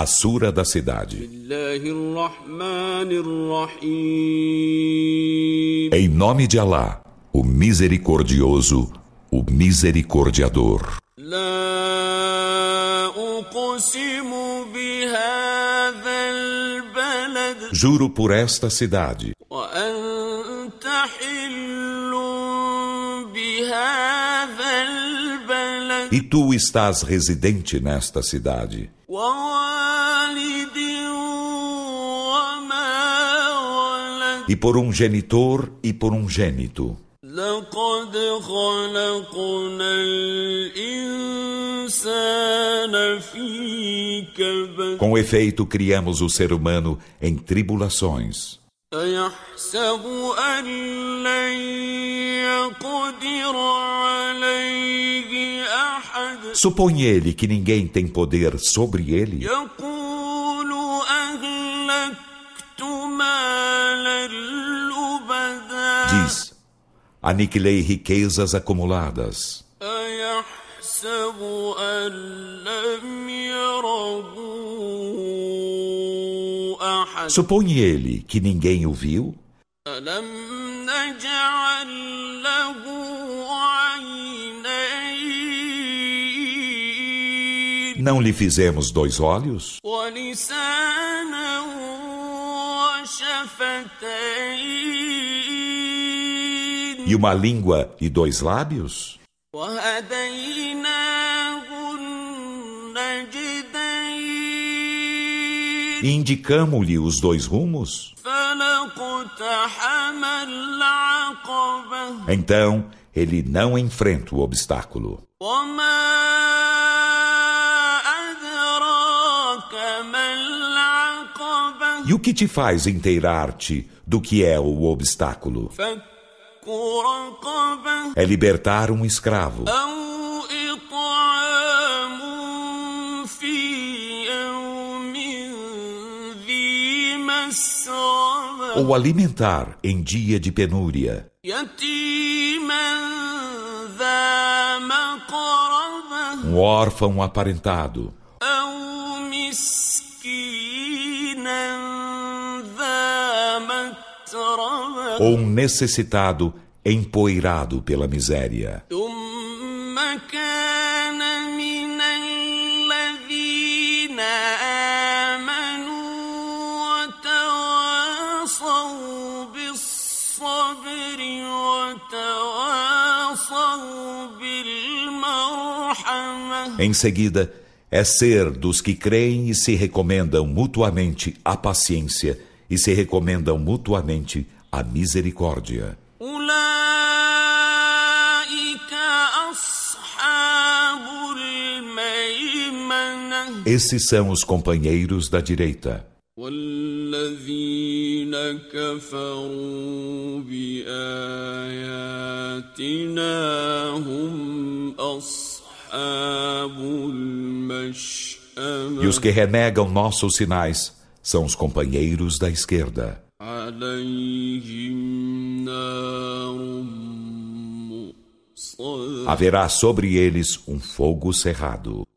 A Sura da Cidade. Em nome de Alá, o Misericordioso, o Misericordiador. Juro por esta cidade. E tu estás residente nesta cidade. E por um genitor e por um gênito. Com efeito, criamos o ser humano em tribulações. Supõe ele que ninguém tem poder sobre ele? Diz: Aniquilei riquezas acumuladas. Supõe ele que ninguém o viu? Não lhe fizemos dois olhos? E uma língua e dois lábios? E indicamos-lhe os dois rumos? Então ele não enfrenta o obstáculo. E o que te faz inteirar-te do que é o obstáculo? É libertar um escravo. Ou alimentar em dia de penúria. Um órfão aparentado ou um necessitado empoeirado pela miséria. Em seguida, é ser dos que creem e se recomendam mutuamente a paciência e se recomendam mutuamente a misericórdia. Esses são os companheiros da direita. والذين كفروا بآياتنا هم أصحاب المشأمة E os que renegam nossos sinais são os companheiros da esquerda. Haverá sobre eles um fogo cerrado.